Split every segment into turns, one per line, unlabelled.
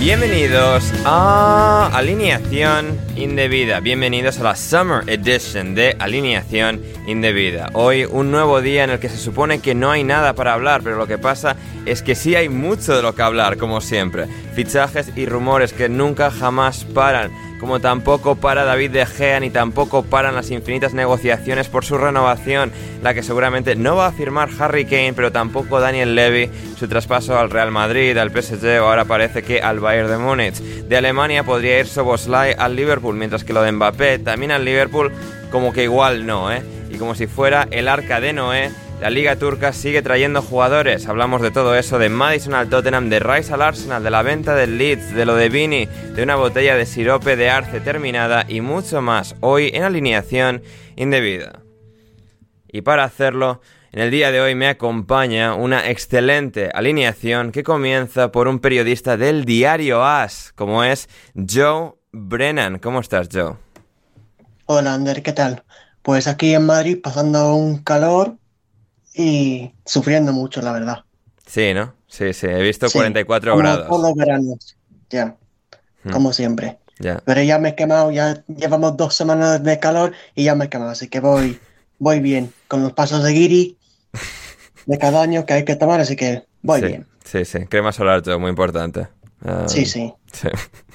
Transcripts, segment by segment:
Bienvenidos a Alineación Indebida. Bienvenidos a la Summer Edition de Alineación Indebida. Hoy un nuevo día en el que se supone que no hay nada para hablar, pero lo que pasa es que sí hay mucho de lo que hablar, como siempre. Fichajes y rumores que nunca jamás paran como tampoco para David De Gea ni tampoco paran las infinitas negociaciones por su renovación, la que seguramente no va a firmar Harry Kane, pero tampoco Daniel Levy, su traspaso al Real Madrid, al PSG o ahora parece que al Bayern de Múnich. De Alemania podría ir Soboslai al Liverpool, mientras que lo de Mbappé también al Liverpool como que igual no, ¿eh? Y como si fuera el arca de Noé, la Liga Turca sigue trayendo jugadores. Hablamos de todo eso, de Madison al Tottenham, de Rice al Arsenal, de la venta del Leeds, de lo de Vini, de una botella de sirope de arce terminada y mucho más hoy en alineación indebida. Y para hacerlo, en el día de hoy me acompaña una excelente alineación que comienza por un periodista del diario As, como es Joe Brennan. ¿Cómo estás, Joe?
Hola, Ander, ¿qué tal? Pues aquí en Madrid pasando un calor y sufriendo mucho, la verdad.
Sí, ¿no? Sí, sí, he visto
Sí,
44
como
grados.
todos los veranos, ya,
Hmm.
como siempre.
Ya.
Pero ya me he quemado, ya llevamos dos semanas de calor y ya me he quemado, así que voy, voy bien, con los pasos de Giri de cada año que hay que tomar, así que voy
sí,
bien.
Sí, sí, crema solar, Joe, muy importante. Ah,
Sí, sí,
sí.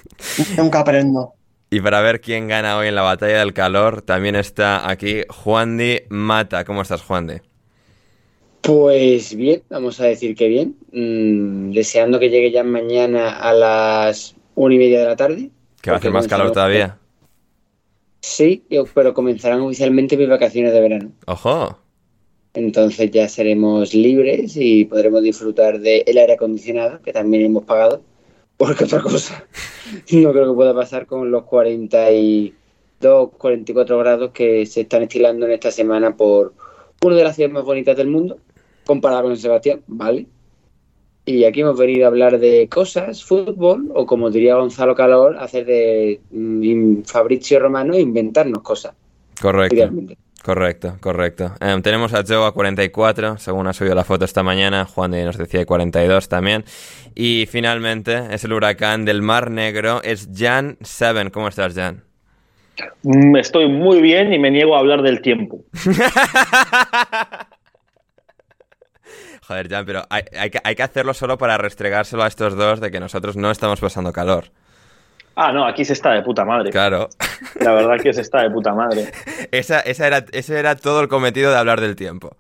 nunca aprendo.
Y para ver quién gana hoy en la batalla del calor, también está aquí Juan Di Mata. ¿Cómo estás, Juan Di?
Pues bien, vamos a decir que bien. Mm, deseando que llegue ya mañana a las una y media de la tarde.
Que va a hacer más calor todavía.
Sí, pero comenzarán oficialmente mis vacaciones de verano.
¡Ojo!
Entonces ya seremos libres y podremos disfrutar del aire acondicionado, que también hemos pagado. Porque otra cosa no creo que pueda pasar con los 42, 44 grados que se están estilando en esta semana por una de las ciudades más bonitas del mundo, comparada con Sebastián, ¿vale? Y aquí hemos venido a hablar de cosas, fútbol, o como diría Gonzalo Calor, hacer de mm, Fabrizio Romano, inventarnos cosas,
Correcto.
idealmente.
Correcto, correcto. Em, tenemos a Joe a 44, según ha subido la foto esta mañana. Juan Di nos decía 42 también. Y finalmente es el huracán del Mar Negro, es Jan Seven. ¿Cómo estás, Jan?
Mm, Estoy muy bien y me niego a hablar del tiempo.
Joder, Jan, pero hay, hay que, hay que hacerlo solo para restregárselo a estos dos de que nosotros no estamos pasando calor.
Ah, no, aquí se está de puta madre.
Claro.
La verdad que se está de puta madre.
Esa, esa era, ese era todo el cometido de hablar del tiempo.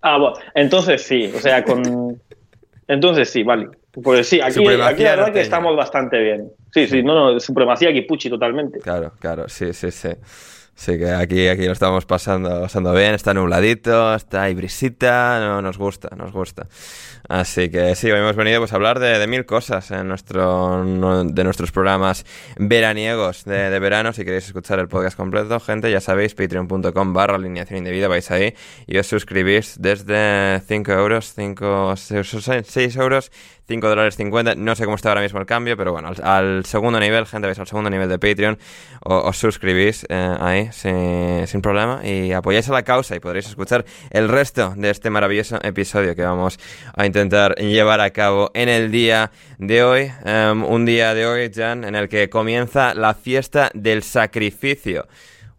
Ah, bueno, entonces sí, o sea, con... Entonces sí, vale. Pues sí, aquí,
Supremacía
aquí la verdad
norteña.
que estamos bastante bien. Sí, sí, no, no, supremacía Kipuchi totalmente.
Claro, claro, sí, sí, sí. Sí, que aquí, aquí lo estamos pasando, pasando bien, está nubladito, está hay brisita, no, nos gusta, nos gusta. Así que sí, hoy hemos venido pues, a hablar de, de mil cosas en nuestro, de nuestros programas veraniegos de, verano. Si queréis escuchar el podcast completo, gente, ya sabéis, patreon.com barra alineación indebida, vais ahí y os suscribís desde 5 euros, 5, 6 euros, 5 dólares 50, no sé cómo está ahora mismo el cambio, pero bueno, al, al segundo nivel, gente, vais al segundo nivel de Patreon, os suscribís eh, ahí sin, sin problema y apoyáis a la causa y podréis escuchar el resto de este maravilloso episodio que vamos a intentar llevar a cabo en el día de hoy. Em, un día de hoy, Jan, en el que comienza la fiesta del sacrificio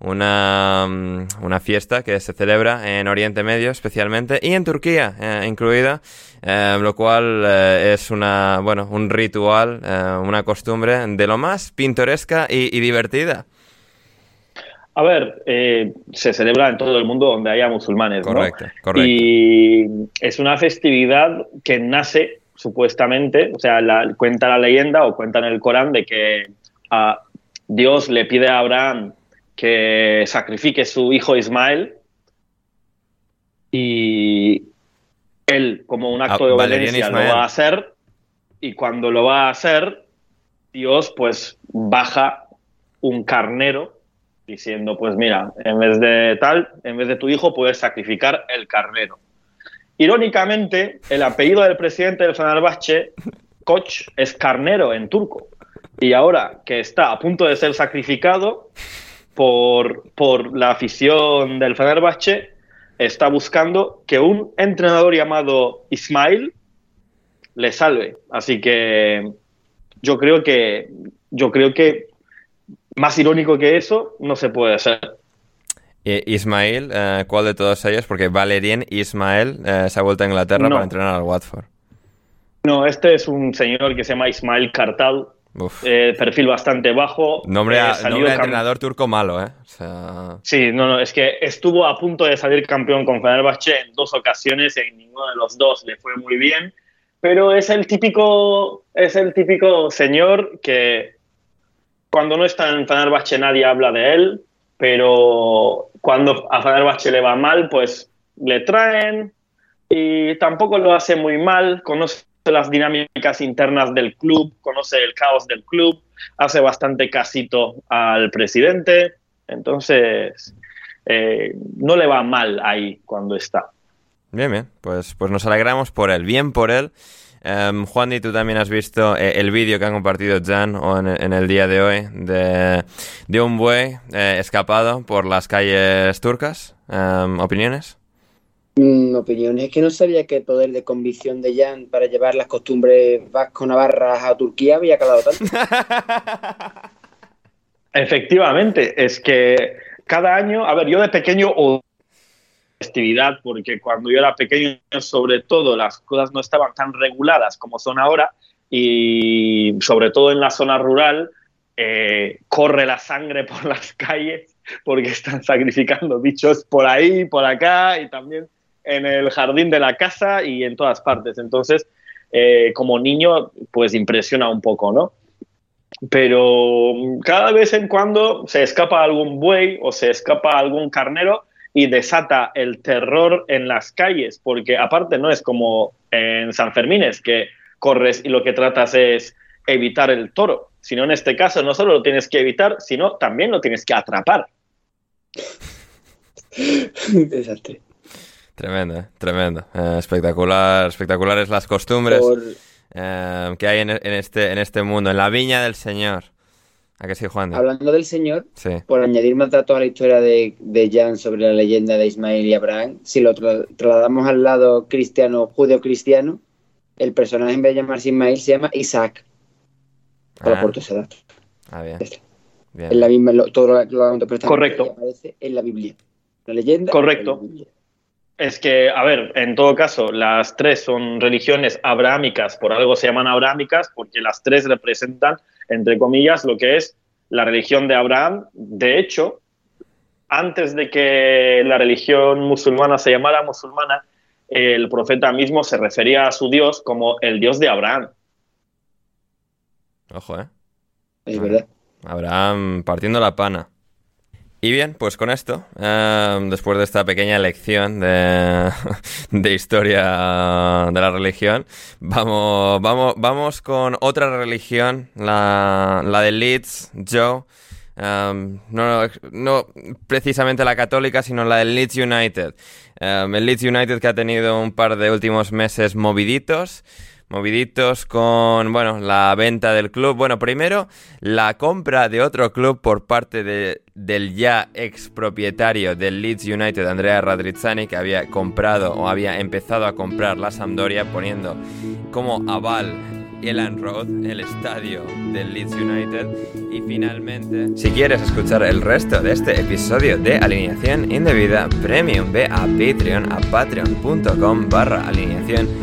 una, mm, una fiesta que se celebra en Oriente Medio especialmente y en Turquía eh, incluida, eh, lo cual eh, es una, bueno, un ritual, eh, una costumbre de lo más pintoresca y, y divertida.
A ver, se celebra en todo el mundo donde haya musulmanes, ¿no?
Correcto, correcto.
Y es una festividad que nace supuestamente, o sea, la- cuenta la leyenda o cuenta en el Corán de que a Dios le pide a Abraham que sacrifique su hijo Ismael y él, como un acto
Ah,
de obediencia, lo va a hacer y cuando lo va a hacer, Dios pues baja un carnero diciendo, pues mira, en vez de tal, en vez de tu hijo puedes sacrificar el carnero. Irónicamente, el apellido del presidente del Fenerbahce, Koch, es carnero en turco. Y ahora que está a punto de ser sacrificado por, por la afición del Fenerbahce, está buscando que un entrenador llamado Ismail le salve. Así que yo creo que yo creo que más irónico que eso no se puede hacer.
Ismael, eh, ¿cuál de todos ellos? Porque Valérien Ismael eh, se ha vuelto a Inglaterra
No.
para entrenar al Watford.
No, este es un señor que se llama Ismail Kartal,
Uf.
Eh, perfil bastante bajo.
nombre
eh,
a,
salió
nombre a entrenador turco malo, ¿eh? O sea,
Sí, no, no, es que estuvo a punto de salir campeón con Fenerbahce en dos ocasiones, en ninguno de los dos le fue muy bien, pero es el típico, es el típico señor que cuando no está en Fenerbahce nadie habla de él, pero cuando a Fenerbahce le va mal, pues le traen y tampoco lo hace muy mal, conoce las dinámicas internas del club, conoce el caos del club, hace bastante casito al presidente, entonces eh, no le va mal ahí cuando está.
Bien, bien. Pues, pues nos alegramos por él. Bien por él. Em, Juan, y tú también has visto eh, el vídeo que han compartido Jan en, en el día de hoy de, de un buey eh, escapado por las calles turcas. Em, ¿Opiniones?
Mm, opiniones. Es que no sabía que el poder de convicción de Jan para llevar las costumbres vasco-navarras a Turquía había calado tanto.
Efectivamente, es que cada año, a ver, yo de pequeño festividad, porque cuando yo era pequeño, sobre todo, las cosas no estaban tan reguladas como son ahora, y sobre todo en la zona rural, eh, corre la sangre por las calles porque están sacrificando bichos por ahí, por acá, y también en el jardín de la casa y en todas partes. Entonces, eh, como niño, pues impresiona un poco, ¿no? pero cada vez en cuando se escapa algún buey o se escapa algún carnero y desata el terror en las calles, porque aparte no es como en San Fermín, es que corres y lo que tratas es evitar el toro, sino en este caso no solo lo tienes que evitar, sino también lo tienes que atrapar.
Desastre.
Tremendo, eh, tremendo. Eh, espectacular, espectaculares las costumbres
Por,
eh, que hay en, en este, en este mundo, en la viña del Señor. ¿A que sí, Juan?
hablando del señor,
Sí.
por añadir más datos a la historia de, de Jan sobre la leyenda de Ismael y Abraham, si lo tra- trasladamos al lado cristiano, judeo-cristiano, el personaje en vez de llamarse Ismael se llama Isaac. Por
Ah,
aporto ese dato.
ah, bien.
Ya está.
bien.
Es la misma, lo- todo lo, lo que prestamos
Correcto.
aparece en la Biblia. La leyenda.
Correcto.
en la Biblia.
Es que, a ver, en todo caso, las tres son religiones abrahámicas, por algo se llaman abrahámicas, porque las tres representan, entre comillas, lo que es la religión de Abraham. De hecho, antes de que la religión musulmana se llamara musulmana, el profeta mismo se refería a su Dios como el Dios de Abraham.
Ojo, ¿eh?
Es verdad.
Abraham partiendo la pana. Y bien, pues con esto, eh, después de esta pequeña lección de, historia de la religión, vamos, vamos, vamos con otra religión, la, la de Leeds, Joe. Um, no, no precisamente la católica, sino la del Leeds United. Um, el Leeds United que ha tenido un par de últimos meses moviditos. Moviditos con, bueno, la venta del club. Bueno, primero, la compra de otro club por parte de, del ya expropietario del Leeds United, Andrea Radrizzani, que había comprado o había empezado a comprar la Sampdoria, poniendo como aval Elan Road, el estadio del Leeds United. Y finalmente, si quieres escuchar el resto de este episodio de Alineación Indebida Premium, ve a Patreon, a patreon.com barra alineación